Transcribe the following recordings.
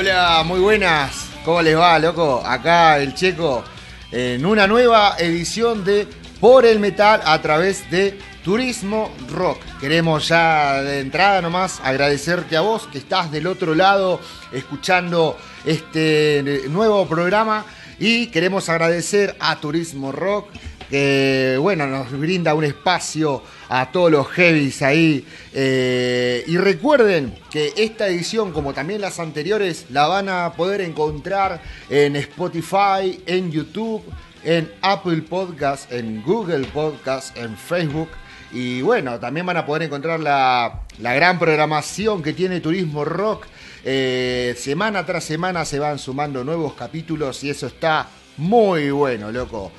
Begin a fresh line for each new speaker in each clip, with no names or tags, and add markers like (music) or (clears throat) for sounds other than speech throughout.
Hola, muy buenas. ¿Cómo les va, loco? Acá el Checo en una nueva edición de Por el Metal a través de Turismo Rock. Queremos ya de entrada nomás agradecerte a vos que estás del otro lado escuchando este nuevo programa y queremos agradecer a Turismo Rock que bueno, nos brinda un espacio a todos los heavies ahí. Eh, y recuerden que esta edición, como también las anteriores, la van a poder encontrar en Spotify, en YouTube, en Apple Podcast, en Google Podcast, en Facebook. Y bueno, también van a poder encontrar la, gran programación que tiene Turismo Rock. Eh, semana tras semana se van sumando nuevos capítulos y eso está muy bueno, loco.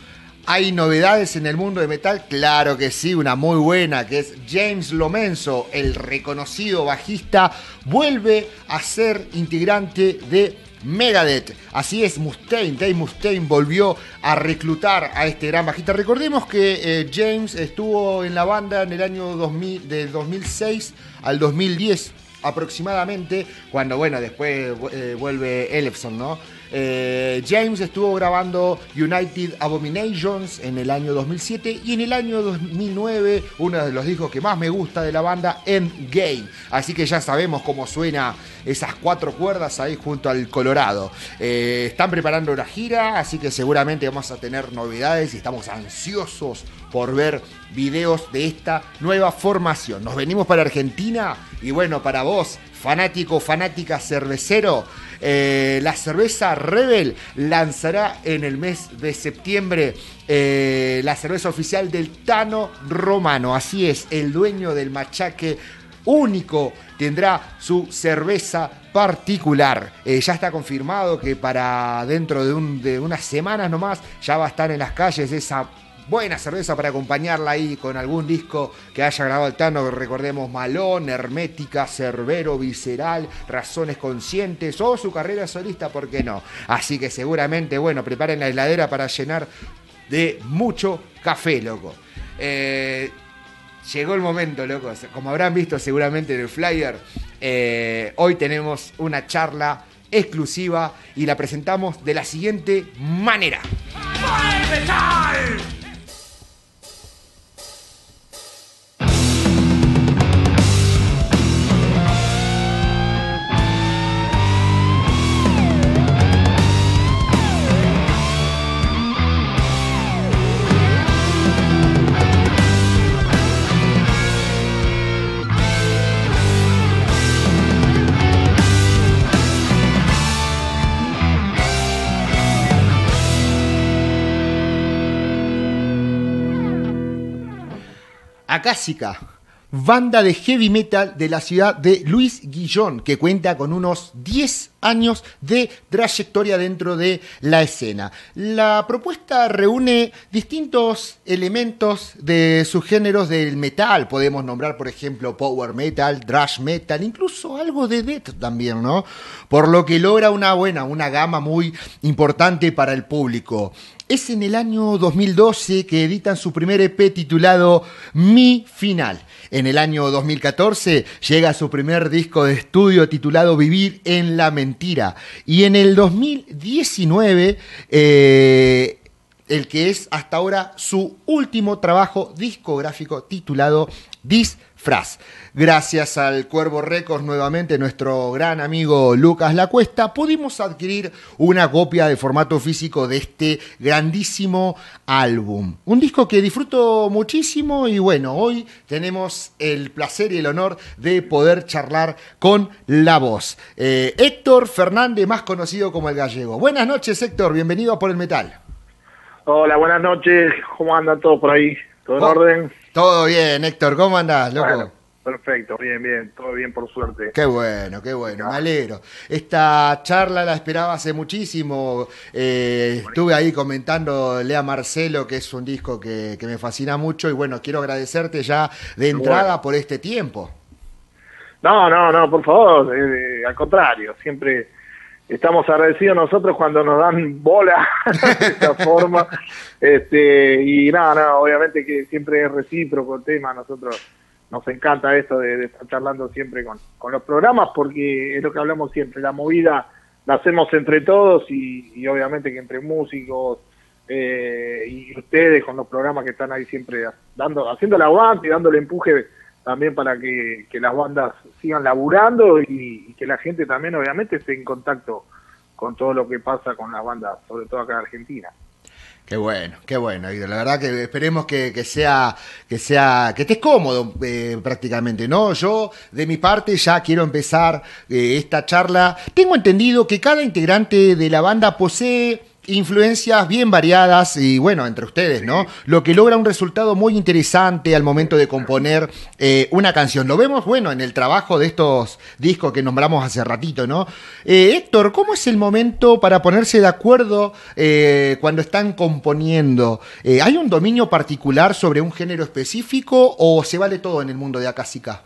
¿Hay novedades en el mundo de metal? Claro que sí, una muy buena, que es James Lomenzo, el reconocido bajista, vuelve a ser integrante de Megadeth. Así es, Mustaine, Dave Mustaine volvió a reclutar a este gran bajista. Recordemos que eh, James estuvo en la banda en el año 2000, del 2006 al 2010 aproximadamente, cuando bueno, después eh, vuelve Ellefson, ¿no? Eh, James estuvo grabando United Abominations en el año 2007 y en el año 2009 uno de los discos que más me gusta de la banda, Endgame. Así que ya sabemos cómo suena esas cuatro cuerdas ahí junto al Colorado. Eh, están preparando una gira, así que seguramente vamos a tener novedades y estamos ansiosos por ver videos de esta nueva formación. Nos venimos para Argentina y bueno, para vos, fanático, fanática cervecero, eh, la cerveza Rebel lanzará en el mes de septiembre eh, la cerveza oficial del Tano Romano. Así es, el dueño del machaque único tendrá su cerveza particular. Eh, ya está confirmado que para dentro de, de unas semanas nomás ya va a estar en las calles esa buena cerveza para acompañarla ahí con algún disco que haya grabado el Tano, recordemos Malón, Hermética, Cerbero, Visceral, Razones Conscientes o su carrera solista, ¿por qué no? Así que seguramente, bueno, preparen la heladera para llenar de mucho café, loco. Eh, llegó el momento, loco. Como habrán visto seguramente en el flyer, eh, hoy tenemos una charla exclusiva y la presentamos de la siguiente manera. Acásica, banda de heavy metal de la ciudad de Luis Guillón, que cuenta con unos 10 años de trayectoria dentro de la escena. La propuesta reúne distintos elementos de sus géneros del metal. Podemos nombrar, por ejemplo, power metal, thrash metal, incluso algo de death también, ¿no? Por lo que logra una buena, una gama muy importante para el público. Es en el año 2012 que editan su primer EP titulado Mi Final. En el año 2014 llega su primer disco de estudio titulado Vivir en la Mentira. Y en el 2019, eh, el que es hasta ahora su último trabajo discográfico titulado Disfraz. Gracias al Cuervo Records, nuevamente nuestro gran amigo Lucas Lacuesta, pudimos adquirir una copia de formato físico de este grandísimo álbum. Un disco que disfruto muchísimo y bueno, hoy tenemos el placer y el honor de poder charlar con la voz. Eh, Héctor Fernández, más conocido como el gallego. Buenas noches Héctor, bienvenido a Por el Metal.
Hola, buenas noches, ¿cómo andan todos por ahí? ¿Todo en orden?
Todo bien, Héctor, ¿cómo andás, loco?
Perfecto, bien, bien, todo bien por suerte.
Qué bueno, qué bueno, me alegro. Esta charla la esperaba hace muchísimo. Eh, estuve ahí comentando Lea Marcelo, que es un disco que, me fascina mucho y bueno, quiero agradecerte ya de entrada por este tiempo.
No, no, no, por favor, eh, al contrario, siempre estamos agradecidos nosotros cuando nos dan bola (laughs) de esta (laughs) forma. Este, y nada, nada, obviamente que siempre es recíproco el tema, nosotros nos encanta esto de, estar charlando siempre con, con, los programas porque es lo que hablamos siempre, la movida nacemos entre todos y, obviamente que entre músicos eh, y ustedes con los programas que están ahí siempre dando, haciendo la aguante y dándole empuje también para que, las bandas sigan laburando y, que la gente también obviamente esté en contacto con todo lo que pasa con las bandas, sobre todo acá en Argentina.
Qué bueno, qué bueno, La verdad que esperemos que, sea, que sea, que estés cómodo eh, prácticamente, ¿no? Yo, de mi parte, ya quiero empezar eh, esta charla. Tengo entendido que cada integrante de la banda posee influencias bien variadas y bueno, entre ustedes, ¿no? Lo que logra un resultado muy interesante al momento de componer eh, una canción. Lo vemos, bueno, en el trabajo de estos discos que nombramos hace ratito, ¿no? Eh, Héctor, ¿cómo es el momento para ponerse de acuerdo eh, cuando están componiendo? ¿Hay un dominio particular sobre un género específico o se vale todo en el mundo de Acásica?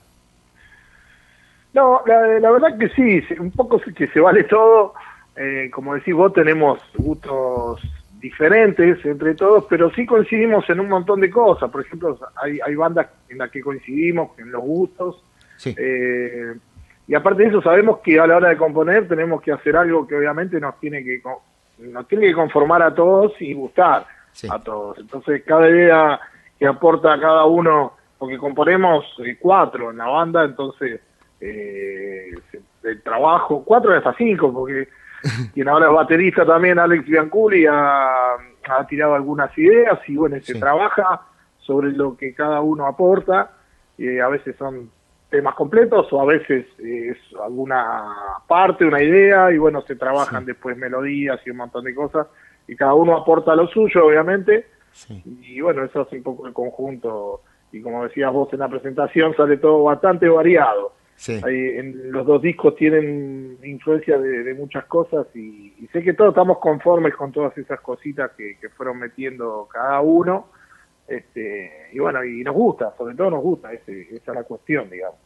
No, la, la verdad que sí, un poco que se vale todo eh, como decís vos, tenemos gustos diferentes entre todos, pero sí coincidimos en un montón de cosas. Por ejemplo, hay, hay bandas en las que coincidimos en los gustos. Eh, y aparte de eso, sabemos que a la hora de componer tenemos que hacer algo que obviamente nos tiene que, nos tiene que conformar a todos y gustar a todos. Entonces, cada idea que aporta cada uno, porque componemos eh, cuatro en la banda, entonces el trabajo, cuatro hasta cinco, porque quien ahora es baterista también, Alex Bianculi, ha, tirado algunas ideas y bueno, se trabaja sobre lo que cada uno aporta. y a veces son temas completos o a veces es alguna parte, una idea y bueno, se trabajan después melodías y un montón de cosas y cada uno aporta lo suyo, obviamente. Y bueno, eso es un poco el conjunto y como decías vos en la presentación, sale todo bastante variado. En, los dos discos tienen influencia de, muchas cosas y, sé que todos estamos conformes con todas esas cositas que, fueron metiendo cada uno. Este, y bueno, y nos gusta, sobre todo nos gusta, esa es la cuestión, digamos.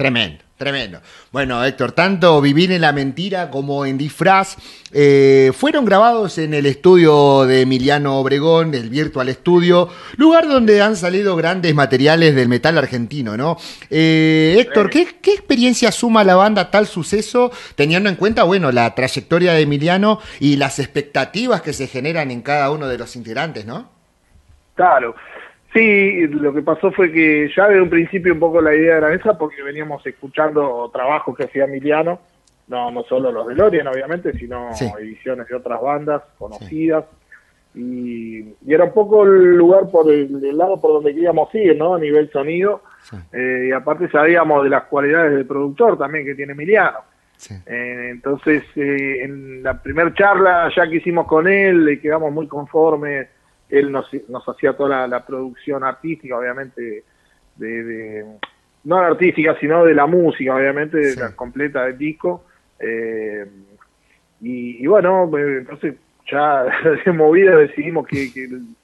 Tremendo, tremendo. Bueno, Héctor, tanto Vivir en la Mentira como en Disfraz eh, fueron grabados en el estudio de Emiliano Obregón, el Virtual Studio, lugar donde han salido grandes materiales del metal argentino, ¿no? Eh, Héctor, ¿qué, experiencia suma la banda tal suceso, teniendo en cuenta, bueno, la trayectoria de Emiliano y las expectativas que se generan en cada uno de los integrantes, ¿no?
Claro. Sí, lo que pasó fue que ya desde un principio un poco la idea era esa porque veníamos escuchando trabajos que hacía Emiliano, no, no solo los de Lorien obviamente, sino ediciones de otras bandas conocidas. Y, era un poco el lugar por el, lado por donde queríamos ir, ¿no? A nivel sonido. Eh, y aparte sabíamos de las cualidades del productor también que tiene Emiliano. Eh, entonces, eh, en la primera charla ya que hicimos con él, le quedamos muy conformes él nos, nos hacía toda la, producción artística, obviamente, de, no artística, sino de la música, obviamente, de la completa del disco. Eh, y, bueno, eh, entonces ya (laughs) de movida decidimos que,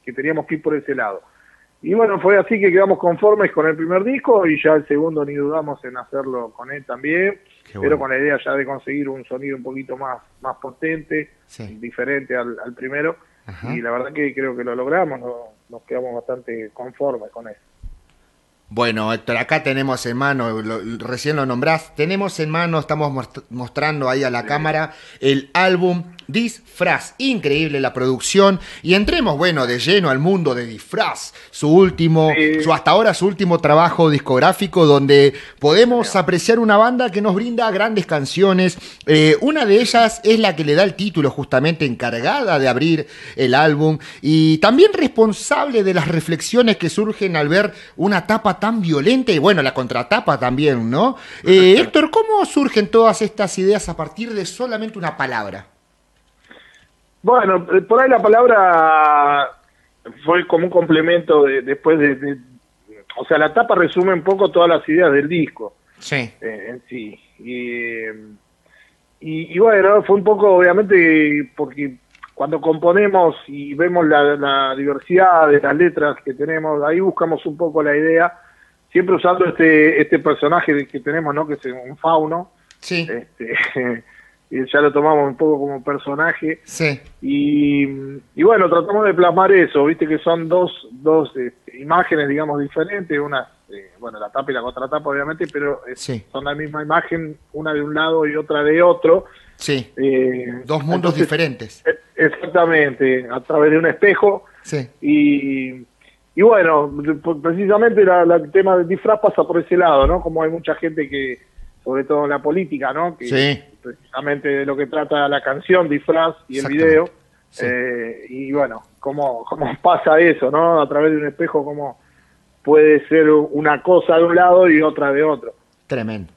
que, teníamos que ir por ese lado. Y bueno, fue así que quedamos conformes con el primer disco y ya el segundo ni dudamos en hacerlo con él también, pero con la idea ya de conseguir un sonido un poquito más, más potente, diferente al, al primero y la verdad que creo que lo logramos, nos quedamos bastante conformes con eso.
Bueno, Héctor, acá tenemos en mano, recién lo nombrás, tenemos en mano, estamos mostrando ahí a la cámara el álbum Disfraz. Increíble la producción. Y entremos, bueno, de lleno al mundo de Disfraz. Su último, su hasta ahora su último trabajo discográfico donde podemos apreciar una banda que nos brinda grandes canciones. Eh, una de ellas es la que le da el título, justamente encargada de abrir el álbum. Y también responsable de las reflexiones que surgen al ver una tapa tan violenta y bueno, la contratapa también, ¿no? Eh, Héctor, ¿cómo surgen todas estas ideas a partir de solamente una palabra?
Bueno, eh, por ahí la palabra fue como un complemento de, después de, O sea, la tapa resume un poco todas las ideas del disco.
Sí.
Eh, en sí. Y, y, bueno, fue un poco, obviamente, porque cuando componemos y vemos la, diversidad de las letras que tenemos, ahí buscamos un poco la idea, siempre usando este este personaje que tenemos, ¿no? Que es un fauno.
Sí.
Este, y (laughs) ya lo tomamos un poco como personaje.
Sí.
Y, y bueno, tratamos de plasmar eso, viste que son dos, dos este, imágenes, digamos, diferentes, una eh, bueno, la tapa y la contratapa obviamente, pero son la misma imagen, una de un lado y otra de otro.
Sí. Eh, Dos mundos diferentes.
Eh, exactamente, a través de un espejo.
Sí.
Y, y bueno, precisamente el tema del disfraz pasa por ese lado, ¿no? Como hay mucha gente que, sobre todo en la política, ¿no? Que precisamente de lo que trata la canción, disfraz y el video. Eh, y bueno, ¿cómo, ¿cómo (laughs) pasa eso, ¿no? A través de un espejo, ¿cómo puede ser una cosa de un lado y otra de otro?
Tremendo.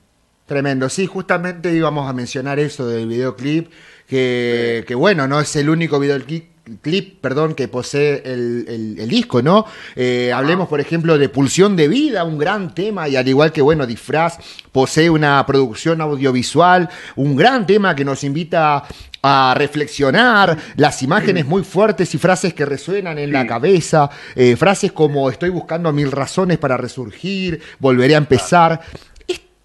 Tremendo, sí, justamente íbamos a mencionar eso del videoclip, que, que bueno, no es el único videoclip clip, perdón, que posee el, disco, ¿no? Eh, hablemos, por ejemplo, de Pulsión de Vida, un gran tema, y al igual que, bueno, Disfraz posee una producción audiovisual, un gran tema que nos invita a reflexionar, las imágenes muy fuertes y frases que resuenan en la cabeza, eh, frases como estoy buscando mil razones para resurgir, volveré a empezar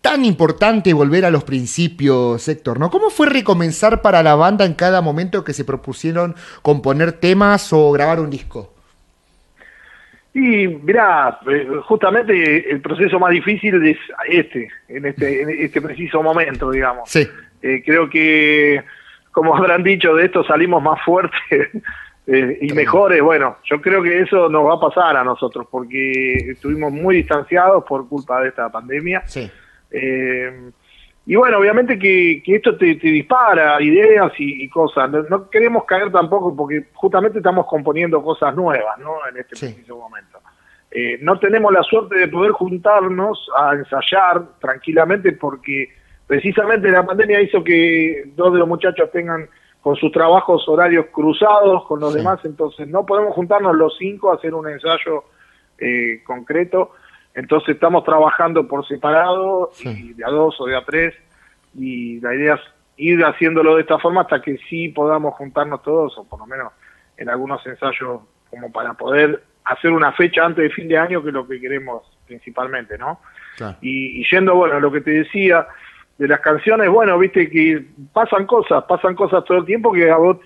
tan importante volver a los principios, Héctor, ¿no? ¿Cómo fue recomenzar para la banda en cada momento que se propusieron componer temas o grabar un disco?
Y mirá, eh, justamente el proceso más difícil es este, en este, en este preciso momento, digamos.
Sí.
Eh, creo que, como habrán dicho, de esto salimos más fuertes (laughs) eh, y mejores. Bueno, yo creo que eso nos va a pasar a nosotros, porque estuvimos muy distanciados por culpa de esta pandemia.
Sí.
Eh, y bueno, obviamente que, esto te, dispara ideas y, cosas. No, queremos caer tampoco porque justamente estamos componiendo cosas nuevas, ¿no? En este preciso momento. Eh, no tenemos la suerte de poder juntarnos a ensayar tranquilamente porque precisamente la pandemia hizo que dos de los muchachos tengan con sus trabajos horarios cruzados con los demás, entonces no podemos juntarnos los cinco a hacer un ensayo eh, concreto entonces estamos trabajando por separado, y de a dos o de a tres, y la idea es ir haciéndolo de esta forma hasta que sí podamos juntarnos todos, o por lo menos en algunos ensayos, como para poder hacer una fecha antes de fin de año, que es lo que queremos principalmente, ¿no? Y, yendo, bueno, lo que te decía de las canciones, bueno, viste que pasan cosas, pasan cosas todo el tiempo que a vos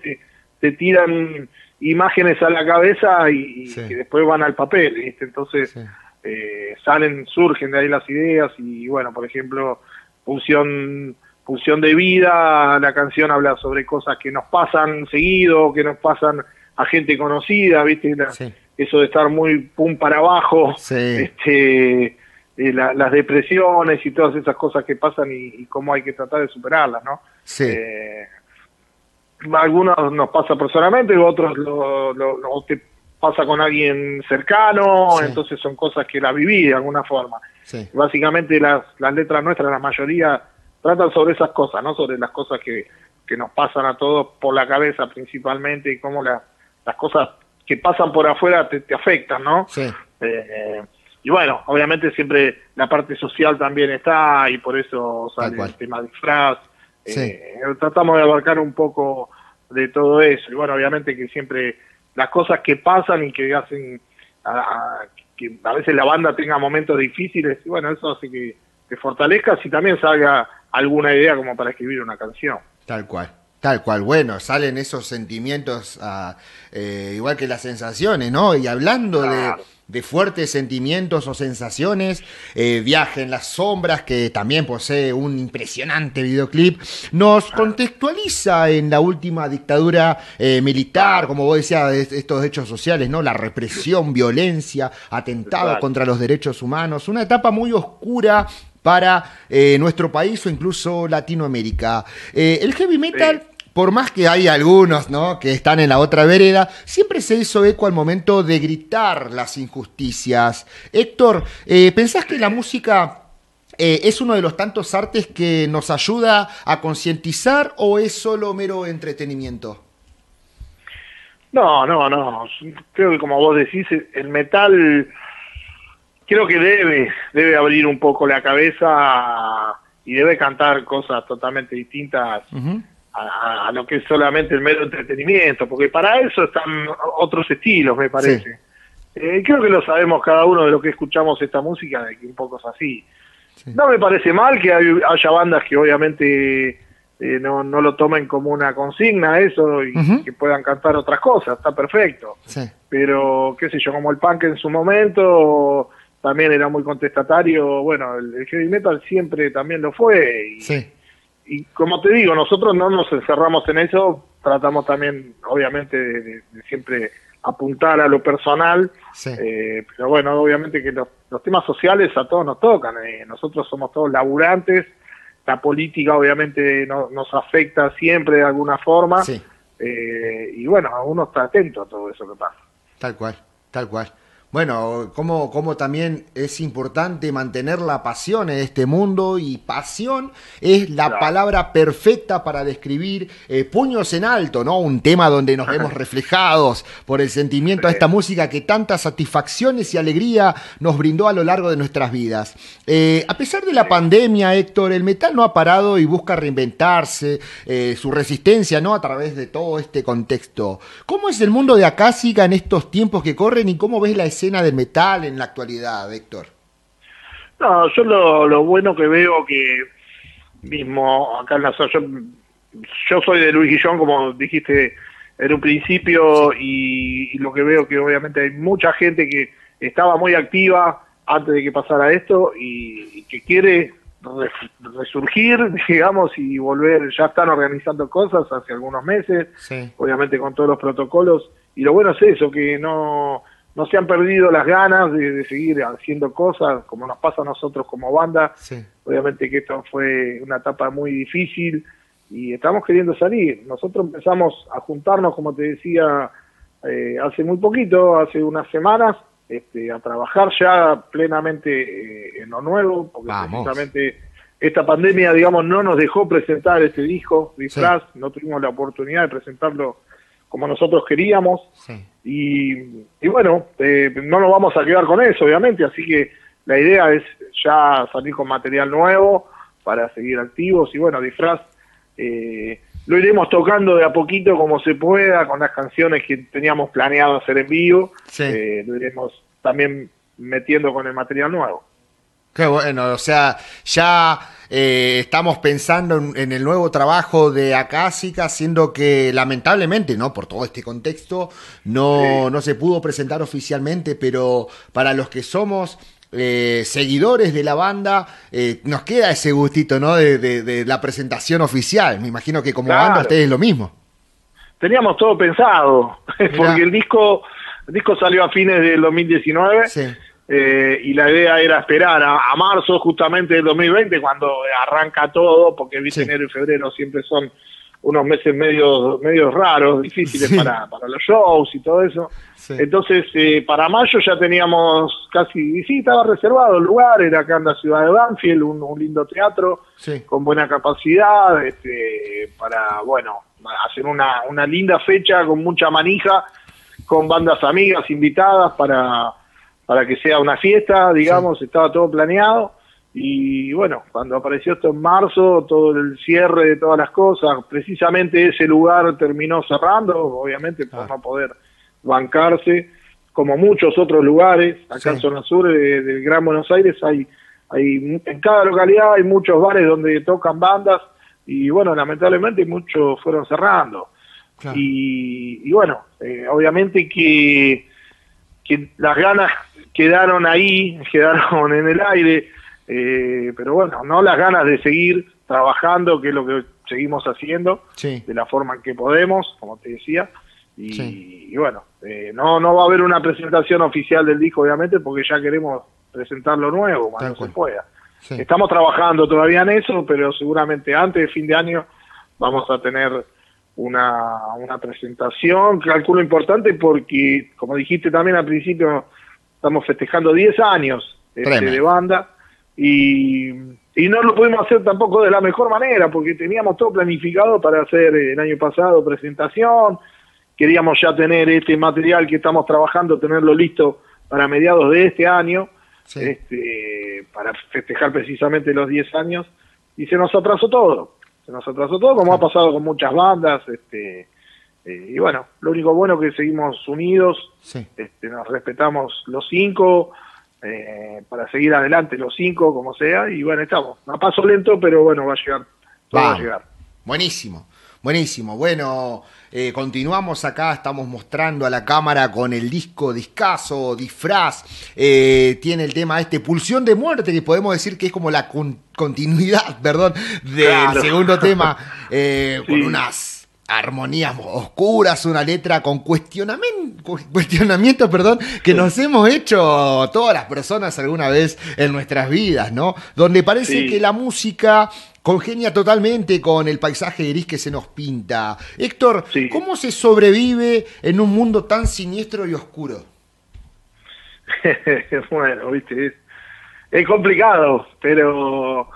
te, tiran imágenes a la cabeza y, que después van al papel, ¿viste? Entonces eh, salen, surgen de ahí las ideas y bueno, por ejemplo, función, función de vida, la canción habla sobre cosas que nos pasan seguido, que nos pasan a gente conocida, ¿viste? Eso de estar muy pum para abajo, este, eh, las depresiones y todas esas cosas que pasan y, cómo hay que tratar de superarlas, ¿no?
Eh,
algunos nos pasa personalmente, otros lo, lo, lo te pasa con alguien cercano, entonces son cosas que la viví de alguna forma. Básicamente las, las letras nuestras, la mayoría, tratan sobre esas cosas, ¿no? Sobre las cosas que, que nos pasan a todos por la cabeza principalmente y cómo las cosas que pasan por afuera te, te afectan, ¿no? Eh, y bueno, obviamente siempre la parte social también está y por eso sale el tema de disfraz. Eh, tratamos de abarcar un poco de todo eso. Y bueno, obviamente que siempre las cosas que pasan y que hacen a, que a veces la banda tenga momentos difíciles, y bueno, eso hace que te fortalezcas y también salga alguna idea como para escribir una canción.
Tal cual. Tal cual, bueno, salen esos sentimientos, ah, eh, igual que las sensaciones, ¿no? Y hablando de, de fuertes sentimientos o sensaciones, eh, Viaje en las Sombras, que también posee un impresionante videoclip, nos contextualiza en la última dictadura eh, militar, como vos decías, estos hechos sociales, ¿no? La represión, violencia, atentado contra los derechos humanos, una etapa muy oscura para eh, nuestro país o incluso Latinoamérica. el heavy metal por más que hay algunos ¿no? que están en la otra vereda, siempre se hizo eco al momento de gritar las injusticias. Héctor, eh, ¿pensás que la música eh, es uno de los tantos artes que nos ayuda a concientizar o es solo mero entretenimiento?
No, no, no. Creo que como vos decís, el metal creo que debe, debe abrir un poco la cabeza y debe cantar cosas totalmente distintas a, lo que es solamente el mero entretenimiento, porque para eso están otros estilos, me parece. Eh, creo que lo sabemos cada uno de los que escuchamos esta música, de que un poco es así. No me parece mal que haya bandas que obviamente eh, no, no lo tomen como una consigna eso y que puedan cantar otras cosas, está perfecto. Pero, qué sé yo, como el punk en su momento también era muy contestatario, bueno, el, heavy metal siempre también lo fue. Y,
sí.
y como te digo, nosotros no nos encerramos en eso, tratamos también, obviamente, de, siempre apuntar a lo personal, eh, pero bueno, obviamente que los, temas sociales a todos nos tocan, eh, nosotros somos todos laburantes, la política obviamente nos afecta siempre de alguna forma, eh, y bueno, uno está atento a todo eso que pasa.
Tal cual, tal cual. Bueno, como, como también es importante mantener la pasión en este mundo y pasión es la palabra perfecta para describir eh, puños en alto, ¿no? Un tema donde nos vemos (laughs) reflejados por el sentimiento de esta música que tantas satisfacciones y alegría nos brindó a lo largo de nuestras vidas. Eh, a pesar de la pandemia, Héctor, el metal no ha parado y busca reinventarse, eh, su resistencia, ¿no? A través de todo este contexto. ¿Cómo es el mundo de Acásica en estos tiempos que corren y cómo ves la escena del metal en la actualidad, Héctor?
No, yo lo, bueno que veo que mismo acá en la zona, yo, soy de Luis Guillón, como dijiste en un principio, y, lo que veo que obviamente hay mucha gente que estaba muy activa antes de que pasara esto y, que quiere resurgir, (laughs) digamos, y volver, ya están organizando cosas hace algunos meses, obviamente con todos los protocolos, y lo bueno es eso, que no, no se han perdido las ganas de, seguir haciendo cosas, como nos pasa a nosotros como banda. Obviamente que esto fue una etapa muy difícil y estamos queriendo salir. Nosotros empezamos a juntarnos, como te decía, eh, hace muy poquito, hace unas semanas, este, a trabajar ya plenamente eh, en lo nuevo, porque precisamente esta pandemia, digamos, no nos dejó presentar este disco, Disfraz, no tuvimos la oportunidad de presentarlo como nosotros queríamos. Y, bueno, eh, no nos vamos a quedar con eso, obviamente, así que la idea es ya salir con material nuevo para seguir activos y bueno, disfraz. Eh, lo iremos tocando de a poquito como se pueda con las canciones que teníamos planeado hacer en vivo. Eh, lo iremos también metiendo con el material nuevo.
Qué bueno, o sea, ya eh, estamos pensando en, el nuevo trabajo de Acásica, siendo que lamentablemente, ¿no? Por todo este contexto, no, no se pudo presentar oficialmente, pero para los que somos eh, seguidores de la banda, eh, nos queda ese gustito, ¿no? De, la presentación oficial. Me imagino que como banda ustedes lo mismo.
Teníamos todo pensado, (laughs) porque el disco, el disco salió a fines del 2019. Sí eh, y la idea era esperar a, marzo justamente del 2020 cuando arranca todo, porque viste enero y febrero siempre son unos meses medio, medio raros, difíciles para, para los shows y todo eso. Entonces, eh, para mayo ya teníamos casi, sí, estaba reservado el lugar, era acá en la ciudad de Banfield, un, lindo teatro con buena capacidad, este, para, bueno, hacer una, una linda fecha con mucha manija, con bandas amigas invitadas para para que sea una fiesta, digamos, estaba todo planeado. Y bueno, cuando apareció esto en marzo, todo el cierre de todas las cosas, precisamente ese lugar terminó cerrando, obviamente por no poder bancarse, como muchos otros lugares, acá en zona sur del Gran Buenos Aires hay, hay, en cada localidad hay muchos bares donde tocan bandas y bueno, lamentablemente muchos fueron cerrando. Y, bueno, eh, obviamente que, que las ganas quedaron ahí, quedaron en el aire, eh, pero bueno, no las ganas de seguir trabajando, que es lo que seguimos haciendo, de la forma en que podemos, como te decía, y, bueno, eh, no, no va a haber una presentación oficial del disco, obviamente, porque ya queremos presentar lo nuevo cuando se pueda. Estamos trabajando todavía en eso, pero seguramente antes de fin de año vamos a tener una, una presentación, calculo importante, porque como dijiste también al principio, estamos festejando 10 años este, de banda y, y, no lo pudimos hacer tampoco de la mejor manera porque teníamos todo planificado para hacer el año pasado presentación, queríamos ya tener este material que estamos trabajando, tenerlo listo para mediados de este año, este, para festejar precisamente los 10 años y se nos atrasó todo, se nos atrasó todo como ha pasado con muchas bandas, este, eh, y bueno, lo único bueno es que seguimos unidos, este, nos respetamos los cinco, eh, para seguir adelante los cinco, como sea, y bueno, estamos a paso lento, pero bueno, va a llegar, va a llegar.
Buenísimo. Buenísimo. Bueno, eh, continuamos acá, estamos mostrando a la cámara con el disco discazo, disfraz. Eh, tiene el tema este, Pulsión de Muerte, que podemos decir que es como la continuidad, (laughs) perdón, del segundo tema, (laughs) eh, con unas armonías oscuras, una letra con cuestionamiento, cuestionamiento perdón, que nos hemos hecho todas las personas alguna vez en nuestras vidas, ¿no? Donde parece que la música congenia totalmente con el paisaje gris que se nos pinta. Héctor, ¿cómo se sobrevive en un mundo tan siniestro y oscuro? (laughs)
bueno, viste, es complicado, pero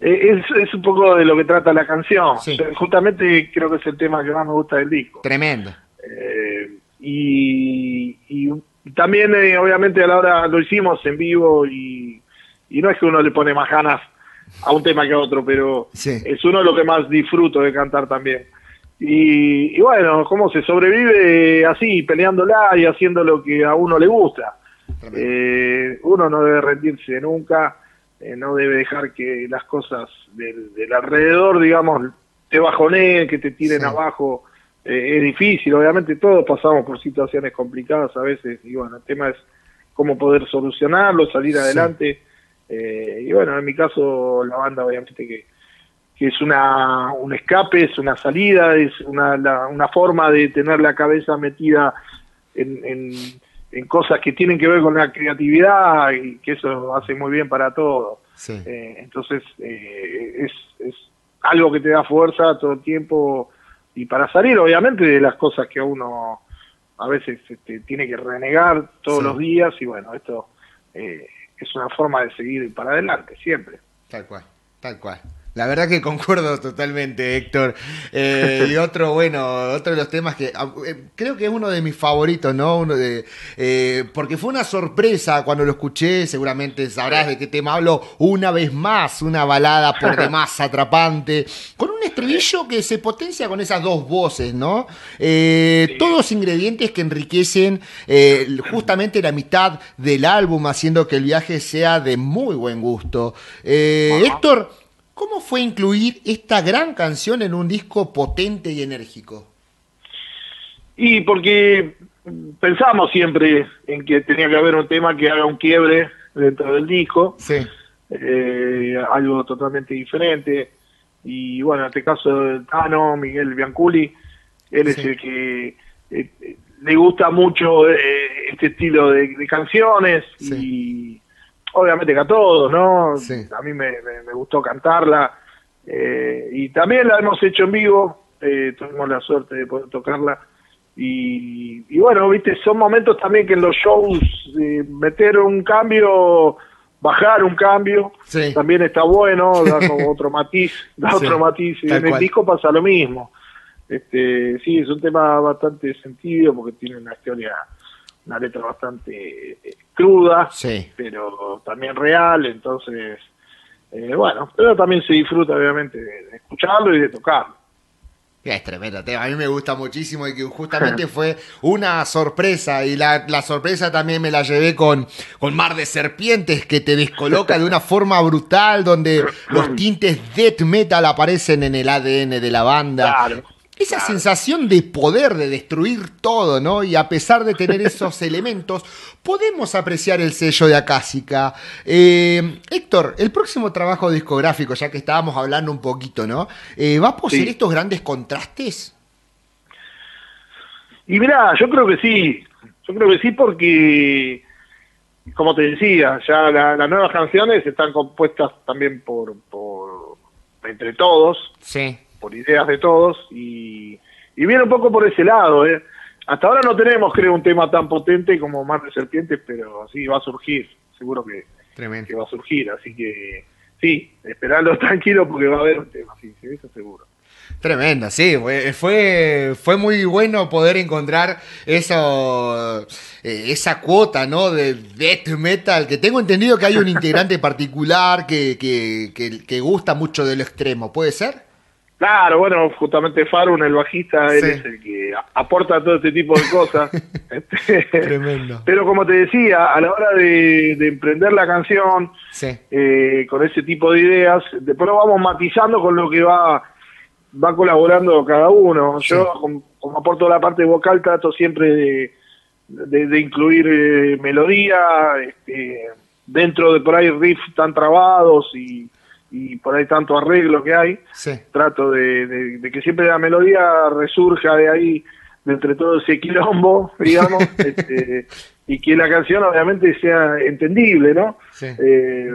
eh, es, un poco de lo que trata la canción. Justamente creo que es el tema que más me gusta del disco.
Tremendo.
Eh, y, también, eh, obviamente, a la hora lo hicimos en vivo y, no es que uno le pone más ganas a un tema que a otro, pero es uno de lo que más disfruto de cantar también. Y, bueno, cómo se sobrevive así, peleándola y haciendo lo que a uno le gusta. uno no debe rendirse nunca eh, no debe dejar que las cosas del, alrededor, digamos, te bajoneen, que te tiren abajo. Eh, es difícil, obviamente todos pasamos por situaciones complicadas a veces, y bueno, el tema es cómo poder solucionarlo, salir adelante. Eh, y bueno, en mi caso, la banda, obviamente que, que es una, un escape, es una salida, es una, una forma de tener la cabeza metida en en cosas que tienen que ver con la creatividad y que eso hace muy bien para todo. Eh, entonces, eh, es, es algo que te da fuerza todo el tiempo y para salir, obviamente, de las cosas que uno a veces este, tiene que renegar todos los días y bueno, esto eh, es una forma de seguir para adelante, siempre.
Tal cual, tal cual. La verdad que concuerdo totalmente, Héctor. Eh, y otro, bueno, otro de los temas que ah, eh, creo que es uno de mis favoritos, ¿no? Uno de, eh, porque fue una sorpresa cuando lo escuché, seguramente sabrás de qué tema hablo, una vez más, una balada por (laughs) demás atrapante, con un estribillo que se potencia con esas dos voces, ¿no? todos ingredientes que enriquecen justamente la mitad del álbum, haciendo que el viaje sea de muy buen gusto. Héctor, ¿Cómo fue incluir esta gran canción en un disco potente y enérgico?
Y porque pensamos siempre en que tenía que haber un tema que haga un quiebre dentro del disco,
sí.
Eh, algo totalmente diferente. Y bueno, en este caso Tano, Miguel Bianculi, él es el que eh, le gusta mucho eh, este estilo de, canciones y obviamente que a todos, ¿no? A mí me, gustó cantarla eh, y también la hemos hecho en vivo, eh, tuvimos la suerte de poder tocarla y, bueno, viste, son momentos también que en los shows eh, meter un cambio, bajar un cambio, también está bueno, (laughs) da como otro matiz, da otro matiz y en el disco pasa lo mismo. Este, sí, es un tema bastante sentido porque tiene una historia una letra bastante eh, cruda, pero también real, entonces, eh, bueno, pero también se disfruta obviamente de, escucharlo y de tocarlo.
Es tremendo tema, a mí me gusta muchísimo y que justamente (laughs) fue una sorpresa y la, la, sorpresa también me la llevé con, con Mar de Serpientes que te descoloca de una (laughs) forma brutal donde los (clears throat) tintes death metal aparecen en el ADN de la banda. Claro. Esa sensación de poder, de destruir todo, ¿no? Y a pesar de tener (laughs) esos elementos, podemos apreciar el sello de Acásica. Eh, Héctor, el próximo trabajo discográfico, ya que estábamos hablando un poquito, ¿no? Eh, ¿Va a poseer estos grandes contrastes?
Y mira, yo creo que sí. Yo creo que sí porque, como te decía, ya las nuevas canciones están compuestas también por, por entre todos.
Sí
por ideas de todos y, viene un poco por ese lado. ¿eh? Hasta ahora no tenemos, creo, un tema tan potente como Mar de Serpientes, pero sí, va a surgir, seguro que, que va a surgir, así que sí, esperarlo (laughs) tranquilo porque va a haber un tema, sí, eso seguro.
Tremenda, sí, fue, fue muy bueno poder encontrar eso, eh, esa cuota, ¿no? De death metal, que tengo entendido que hay un integrante (laughs) particular que, que, que, que gusta mucho del extremo, ¿puede ser?
Claro, bueno, justamente Farun, el bajista, él es el que aporta todo este tipo de cosas. (laughs) Este, Tremendo. Pero como te decía, a la hora de, emprender la canción, eh, con ese tipo de ideas, después lo vamos matizando con lo que va va colaborando cada uno. Yo, como, aporto la parte vocal, trato siempre de, de, incluir eh, melodía, este, dentro de por ahí riffs tan trabados y, y por ahí tanto arreglo que hay. Trato de, de, que siempre la melodía resurja de ahí, de entre todo ese quilombo, (laughs) digamos, este, y que la canción obviamente sea entendible, ¿no? Eh,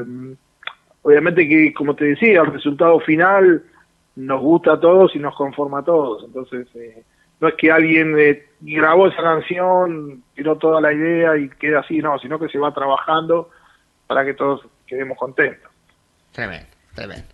obviamente que, como te decía, el resultado final nos gusta a todos y nos conforma a todos. Entonces, eh, no es que alguien eh, grabó esa canción, tiró toda la idea y queda así, no, sino que se va trabajando para que todos quedemos contentos.
Tremendo, tremendo.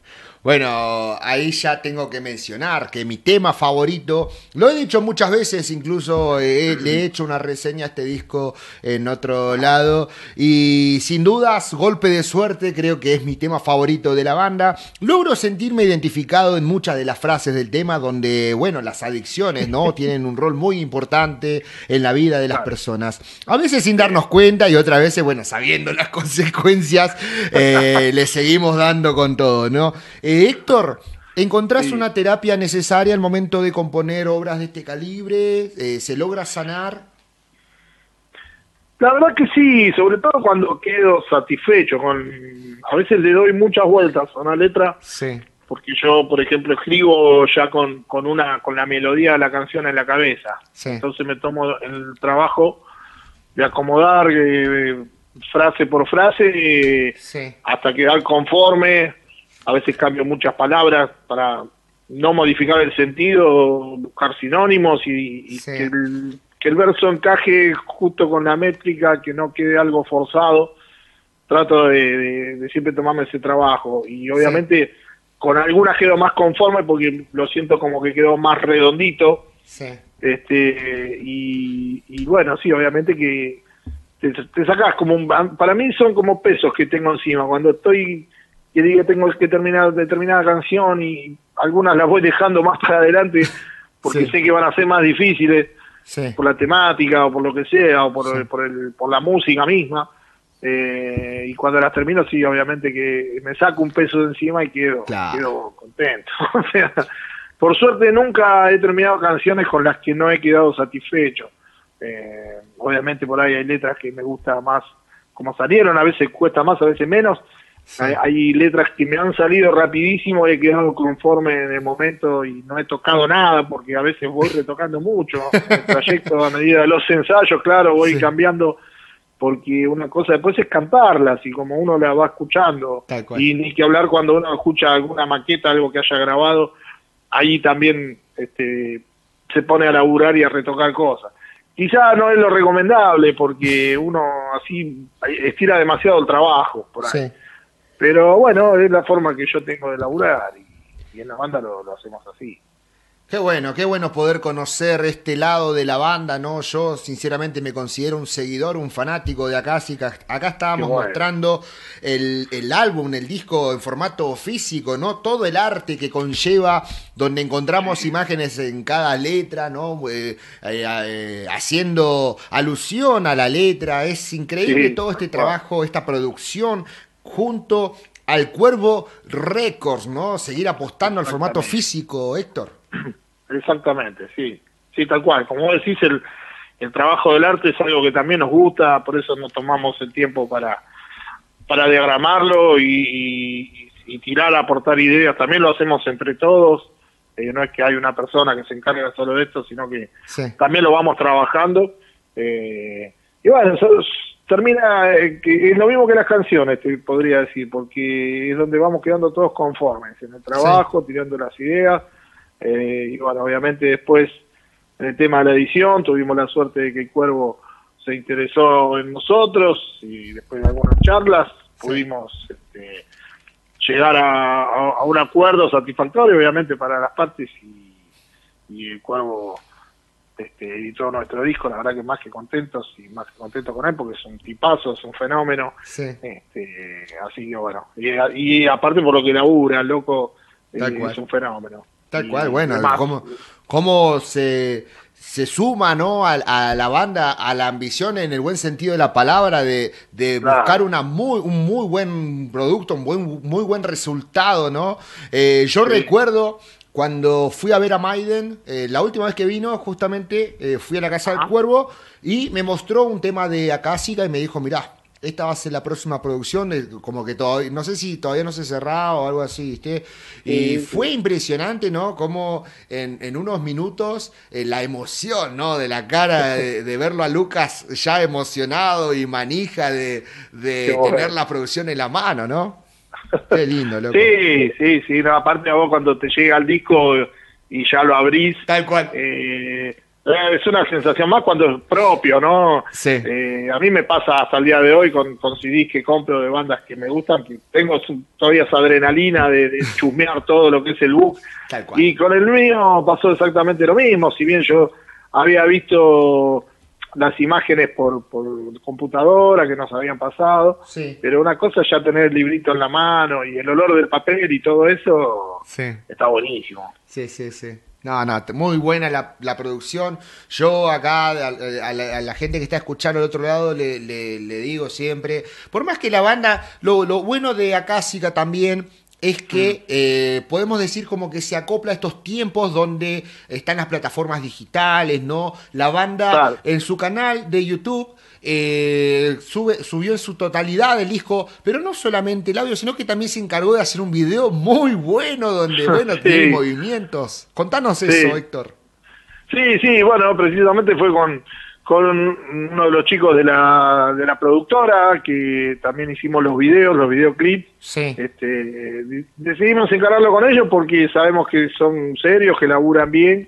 Bueno, ahí ya tengo que mencionar que mi tema favorito, lo he dicho muchas veces, incluso le he hecho una reseña a este disco en otro lado, y sin dudas, golpe de suerte, creo que es mi tema favorito de la banda. Logro sentirme identificado en muchas de las frases del tema, donde, bueno, las adicciones, ¿no? (laughs) Tienen un rol muy importante en la vida de las personas. A veces sin darnos cuenta y otras veces, bueno, sabiendo las (laughs) consecuencias, eh, le seguimos dando con todo, ¿no? Héctor, ¿encontrás una terapia necesaria al momento de componer obras de este calibre? Eh, ¿Se logra sanar?
La verdad que sí, sobre todo cuando quedo satisfecho con... A veces le doy muchas vueltas a una letra. Sí. Porque yo, por ejemplo, escribo ya con, con, una, con la melodía de la canción en la cabeza. Entonces me tomo el trabajo de acomodar eh, frase por frase hasta quedar conforme a veces cambio muchas palabras para no modificar el sentido, buscar sinónimos y, que, el, verso encaje justo con la métrica, que no quede algo forzado. Trato de, siempre tomarme ese trabajo y obviamente con alguna quedo más conforme porque lo siento como que quedó más redondito. Este, y, bueno, sí, obviamente que te, te sacas como para mí son como pesos que tengo encima. Cuando estoy que diga tengo que terminar determinada canción y algunas las voy dejando más para adelante porque sé que van a ser más difíciles por la temática o por lo que sea o por, por, el, por la música misma. Eh, y cuando las termino, sí, obviamente que me saco un peso de encima y quedo, quedo contento. (laughs) o sea, por suerte nunca he terminado canciones con las que no he quedado satisfecho. Eh, obviamente por ahí hay letras que me gusta más como salieron, a veces cuesta más, a veces menos, hay, letras que me han salido rapidísimo y he quedado conforme en el momento y no he tocado nada porque a veces voy retocando mucho. (laughs) El trayecto a medida de los ensayos, claro, voy cambiando porque una cosa después es cantarlas y como uno la va escuchando y ni que hablar cuando uno escucha alguna maqueta, algo que haya grabado, ahí también este, se pone a laburar y a retocar cosas. Quizá no es lo recomendable porque uno así estira demasiado el trabajo por ahí. Pero bueno, es la forma que yo tengo de laburar y, en la banda lo, hacemos así.
Qué bueno, qué bueno poder conocer este lado de la banda, ¿no? Yo sinceramente me considero un seguidor, un fanático de acá, así que acá estábamos mostrando el, el, álbum, el disco en formato físico, ¿no? Todo el arte que conlleva, donde encontramos imágenes en cada letra, ¿no? Eh, eh, eh, haciendo alusión a la letra, es increíble todo este trabajo, esta producción junto al Cuervo Records, ¿no? Seguir apostando al formato físico, Héctor. (clears throat)
Exactamente, sí. Sí, tal cual. Como decís, el, el trabajo del arte es algo que también nos gusta, por eso nos tomamos el tiempo para, para diagramarlo y, y, tirar, aportar ideas. También lo hacemos entre todos. Eh, no es que hay una persona que se encarga solo de esto, sino que también lo vamos trabajando. Eh, y bueno, nosotros termina, eh, que es lo mismo que las canciones, te podría decir, porque es donde vamos quedando todos conformes, en el trabajo, tirando las ideas, eh, y bueno, obviamente después, en el tema de la edición, tuvimos la suerte de que el Cuervo se interesó en nosotros, y después de algunas charlas pudimos este, llegar a, un acuerdo satisfactorio, obviamente, para las partes, y, y el Cuervo este, editó nuestro disco, la verdad que más que contentos y más que contentos con él porque es un tipazo, es un fenómeno. Este, así que bueno, y, aparte por lo que labura, loco, eh, es un fenómeno.
Tal cual, bueno, cómo, cómo se, se suma ¿no? A, la banda, a la ambición en el buen sentido de la palabra, de, de buscar una muy, un muy buen producto, un buen, muy buen resultado, ¿no? Eh, yo recuerdo cuando fui a ver a Maiden, eh, la última vez que vino, justamente eh, fui a la Casa del Cuervo y me mostró un tema de Acásica y me dijo, mirá, esta va a ser la próxima producción, como que todavía, no sé si todavía no se cerraba o algo así, ¿viste? Y fue impresionante, ¿no? Como en, unos minutos eh, la emoción, ¿no? De la cara de, verlo a Lucas ya emocionado y manija de, tener la producción en la mano, ¿no?
Qué lindo, loco. Sí, sí, sí. aparte a vos cuando te llega el disco y ya lo abrís.
Tal cual.
Eh, eh, es una sensación más cuando es propio, ¿no?
Sí.
Eh, a mí me pasa hasta el día de hoy con, con CDs que compro de bandas que me gustan, que tengo todavía esa adrenalina de, de (laughs) chusmear todo lo que es el book.
Tal cual.
Y con el mío pasó exactamente lo mismo, si bien yo había visto las imágenes por, por computadora que nos habían pasado,
sí.
pero una cosa ya tener el librito en la mano y el olor del papel y todo eso
sí.
está buenísimo.
Sí, sí, sí. No, no, muy buena la, la producción. Yo acá a, la, gente que está escuchando al otro lado le, le, digo siempre, por más que la banda, lo, lo bueno de Acásica también es que mm. eh, podemos decir como que se acopla a estos tiempos donde están las plataformas digitales, ¿no? La banda en su canal de YouTube eh, sube, subió en su totalidad el disco, pero no solamente el audio, sino que también se encargó de hacer un video muy bueno donde, (laughs) bueno, tiene movimientos. Contanos eso, Héctor.
Sí, sí, bueno, precisamente fue con con uno de los chicos de la, de la productora, que también hicimos los videos, los videoclips.
Sí.
Este, decidimos encargarlo con ellos porque sabemos que son serios, que laburan bien.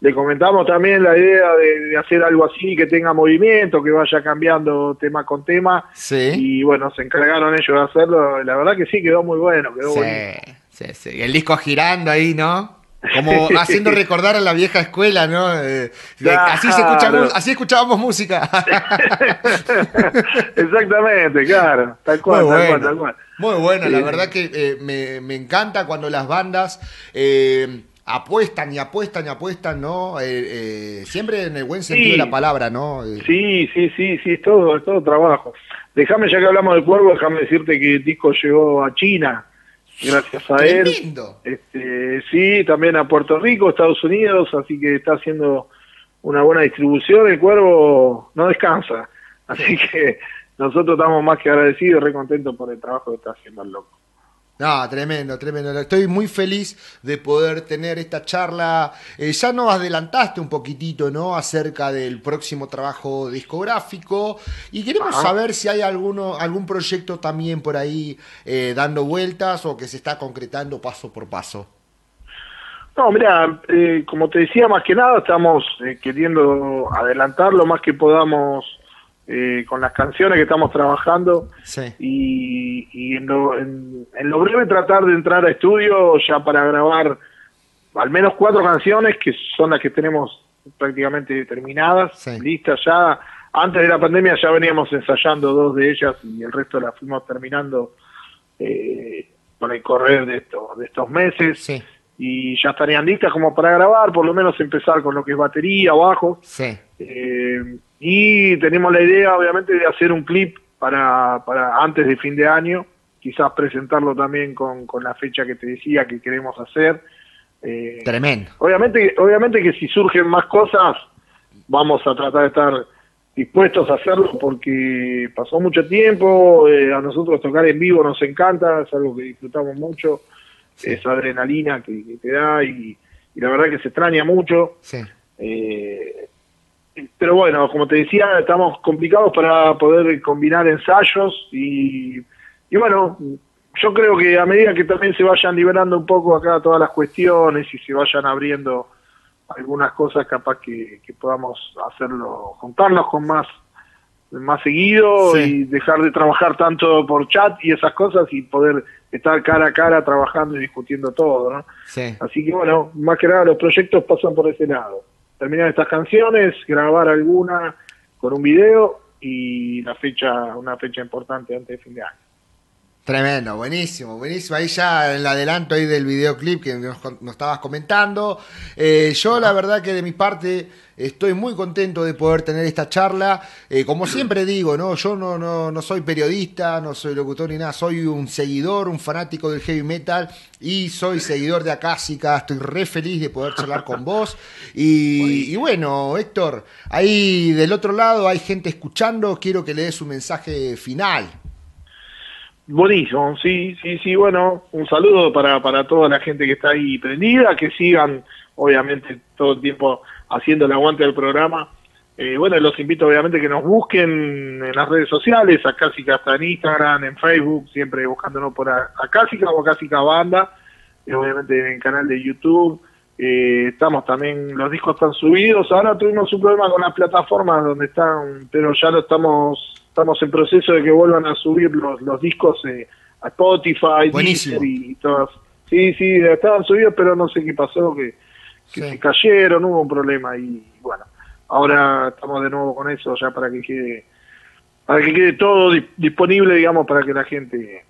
Le comentamos también la idea de, hacer algo así, que tenga movimiento, que vaya cambiando tema con tema.
Sí.
Y bueno, se encargaron ellos de hacerlo. La verdad que sí, quedó muy bueno. Quedó
sí, sí, sí. El disco girando ahí, ¿no? Como (laughs) haciendo recordar a la vieja escuela, ¿no? así, se escucha, así escuchábamos música. (laughs)
Exactamente, claro. Tal cual, Muy tal cual, tal cual.
Muy bueno, la verdad que eh, me, encanta cuando las bandas eh, apuestan y apuestan y apuestan, ¿no? Eh, siempre en el buen sentido de la palabra, ¿no?
Sí, sí, sí, sí, es todo, es todo trabajo. Déjame, ya que hablamos del cuervo, déjame decirte que el disco llegó a China gracias a él. Este, sí, también a Puerto Rico, Estados Unidos, así que está haciendo una buena distribución. El cuervo no descansa, así que nosotros estamos más que agradecidos, re contentos por el trabajo que está haciendo el loco.
No, tremendo, tremendo. Estoy muy feliz de poder tener esta charla. Eh, ya nos adelantaste un poquitito, ¿no? Acerca del próximo trabajo discográfico. Y queremos saber si hay alguno, algún proyecto también por ahí eh, dando vueltas o que se está concretando paso por paso.
No, mira, eh, como te decía, más que nada estamos queriendo adelantar lo más que podamos eh, con las canciones que estamos trabajando y, en, lo, breve tratar de entrar a estudio ya para grabar al menos cuatro canciones que son las que tenemos prácticamente terminadas, listas ya. Antes de la pandemia ya veníamos ensayando dos de ellas y el resto las fuimos terminando eh, con el correr de, esto, de estos meses. Y ya estarían listas como para grabar, por lo menos empezar con lo que es batería, bajo. Eh, y tenemos la idea, obviamente, de hacer un clip para, para antes de fin de año, quizás presentarlo también con, con la fecha que te decía que queremos hacer.
Eh, Tremendo.
Obviamente, obviamente que si surgen más cosas, vamos a tratar de estar dispuestos a hacerlo porque pasó mucho tiempo, eh, a nosotros tocar en vivo nos encanta, es algo que disfrutamos mucho, esa adrenalina que, te da y, la verdad que se extraña mucho.
Sí.
Eh, pero bueno, como te decía, estamos complicados para poder combinar ensayos y, y bueno, yo creo que a medida que también se vayan liberando un poco acá todas las cuestiones y se vayan abriendo algunas cosas, capaz que, podamos hacerlo, juntarnos con más más seguido y dejar de trabajar tanto por chat y esas cosas y poder estar cara a cara trabajando y discutiendo todo, ¿no? Así que bueno, más que nada los proyectos pasan por ese lado terminar estas canciones, grabar alguna con un video y la fecha, una fecha importante antes de fin de año.
Tremendo, buenísimo, buenísimo. Ahí ya en el adelanto ahí del videoclip que nos, estabas comentando. Eh, yo la verdad que de mi parte estoy muy contento de poder tener esta charla. Eh, como siempre digo, ¿no? yo no, no, no, soy periodista, no soy locutor ni nada, soy un seguidor, un fanático del heavy metal y soy seguidor de Acásica. Estoy re feliz de poder charlar con vos. Y, y bueno, Héctor, ahí del otro lado hay gente escuchando, quiero que le des un mensaje final.
Buenísimo, sí, sí, sí, bueno, un saludo para, para toda la gente que está ahí prendida, que sigan, obviamente, todo el tiempo haciendo el aguante del programa. Eh, bueno, los invito obviamente que nos busquen en las redes sociales, a Cásica está en Instagram, en Facebook, siempre buscándonos por Acásica o Acásica Banda, obviamente en el canal de YouTube. Eh, estamos también, los discos están subidos, ahora tuvimos un problema con las plataformas donde están, pero ya lo estamos estamos en proceso de que vuelvan a subir los, los discos eh, a Spotify,
Buenísimo.
y, todas. Sí, sí, estaban subidos, pero no sé qué pasó, que, se cayeron, hubo un problema y bueno, ahora estamos de nuevo con eso ya para que quede para que quede todo disponible, digamos, para que la gente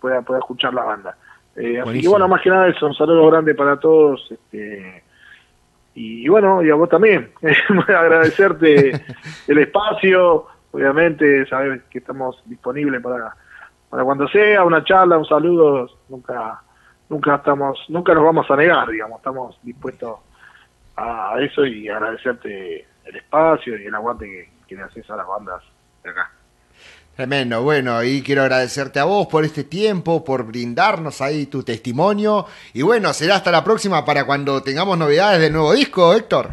pueda pueda escuchar la banda. Eh, así que bueno, más que nada eso, un saludo grande para todos. Este, y, bueno, y a vos también, (laughs) agradecerte (laughs) el espacio, obviamente sabes que estamos disponibles para, para cuando sea, una charla, un saludo, nunca nunca estamos, nunca nos vamos a negar, digamos, estamos dispuestos a eso y agradecerte el espacio y el aguante que, que le haces a las bandas de acá.
Tremendo, bueno, y quiero agradecerte a vos por este tiempo, por brindarnos ahí tu testimonio. Y bueno, será hasta la próxima para cuando tengamos novedades del nuevo disco, Héctor.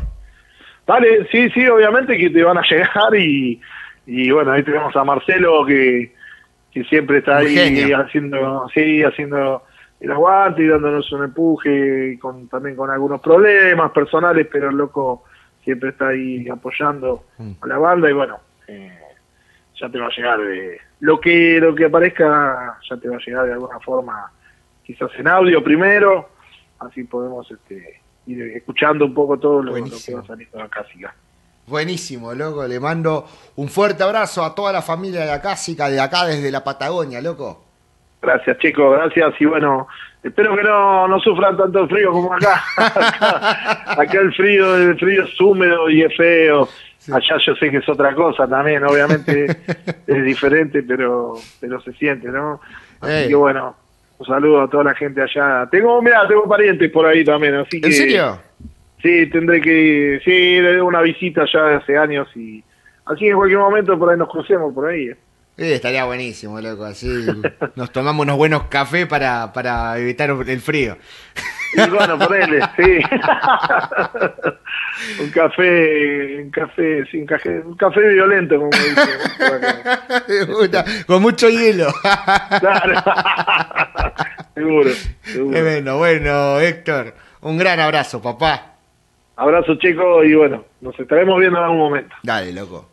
Dale, sí, sí, obviamente que te van a llegar y, y bueno, ahí tenemos a Marcelo que, que siempre está ahí haciendo, sí, haciendo el aguante y dándonos un empuje, con, también con algunos problemas personales, pero el loco siempre está ahí apoyando mm. a la banda y bueno, eh, ya te va a llegar de, lo que lo que aparezca ya te va a llegar de alguna forma, quizás en audio primero, así podemos este, ir escuchando un poco todo lo, que va saliendo acá.
Buenísimo, loco. Le mando un fuerte abrazo a toda la familia de la Cásica, de acá desde la Patagonia, loco.
Gracias, chicos, gracias. Y bueno, espero que no, no sufran tanto frío como acá. (laughs) acá, el frío el frío es húmedo y es feo. Allá yo sé que es otra cosa también, obviamente (laughs) es diferente, pero pero se siente, ¿no? Así que bueno, un saludo a toda la gente allá. Tengo, mira, tengo parientes por ahí también, así que...
¿En serio?
Sí, tendré que sí, le doy una visita ya de hace años y así en cualquier momento por ahí nos crucemos por ahí.
Sí, estaría buenísimo, loco. Así nos tomamos unos buenos cafés para, para evitar el frío.
Y bueno, ponele, sí. (laughs) un café, un café, sí, un café, un café violento, como
dice. (laughs) Con mucho hielo. (laughs)
claro. seguro, seguro.
Bueno, bueno, Héctor, un gran abrazo, papá.
Abrazo, chicos, y bueno, nos estaremos viendo en algún momento.
Dale, loco.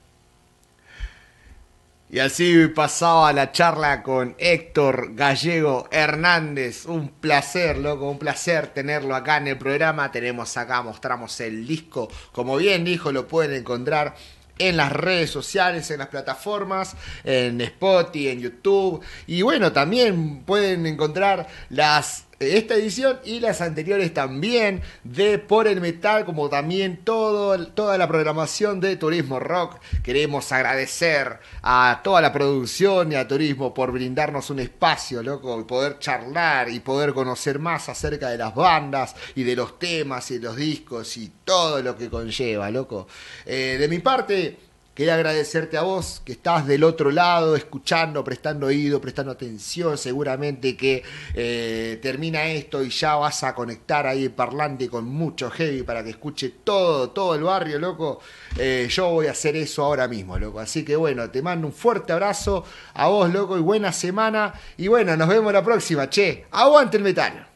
Y así pasaba la charla con Héctor Gallego Hernández. Un placer, loco, un placer tenerlo acá en el programa. Tenemos acá, mostramos el disco. Como bien dijo, lo pueden encontrar en las redes sociales, en las plataformas, en Spotify, en YouTube. Y bueno, también pueden encontrar las esta edición y las anteriores también de Por el Metal, como también toda la programación de Turismo Rock. Queremos agradecer a toda la producción y a Turismo por brindarnos un espacio, loco, y poder charlar y poder conocer más acerca de las bandas y de los temas y los discos y todo lo que conlleva, loco. Eh, de mi parte, Quería agradecerte a vos que estás del otro lado, escuchando, prestando oído, prestando atención. Seguramente que eh, termina esto y ya vas a conectar ahí el parlante con mucho heavy para que escuche todo, todo el barrio, loco. Eh, yo voy a hacer eso ahora mismo, loco. Así que bueno, te mando un fuerte abrazo a vos, loco, y buena semana. Y bueno, nos vemos la próxima, che. Aguante el metal.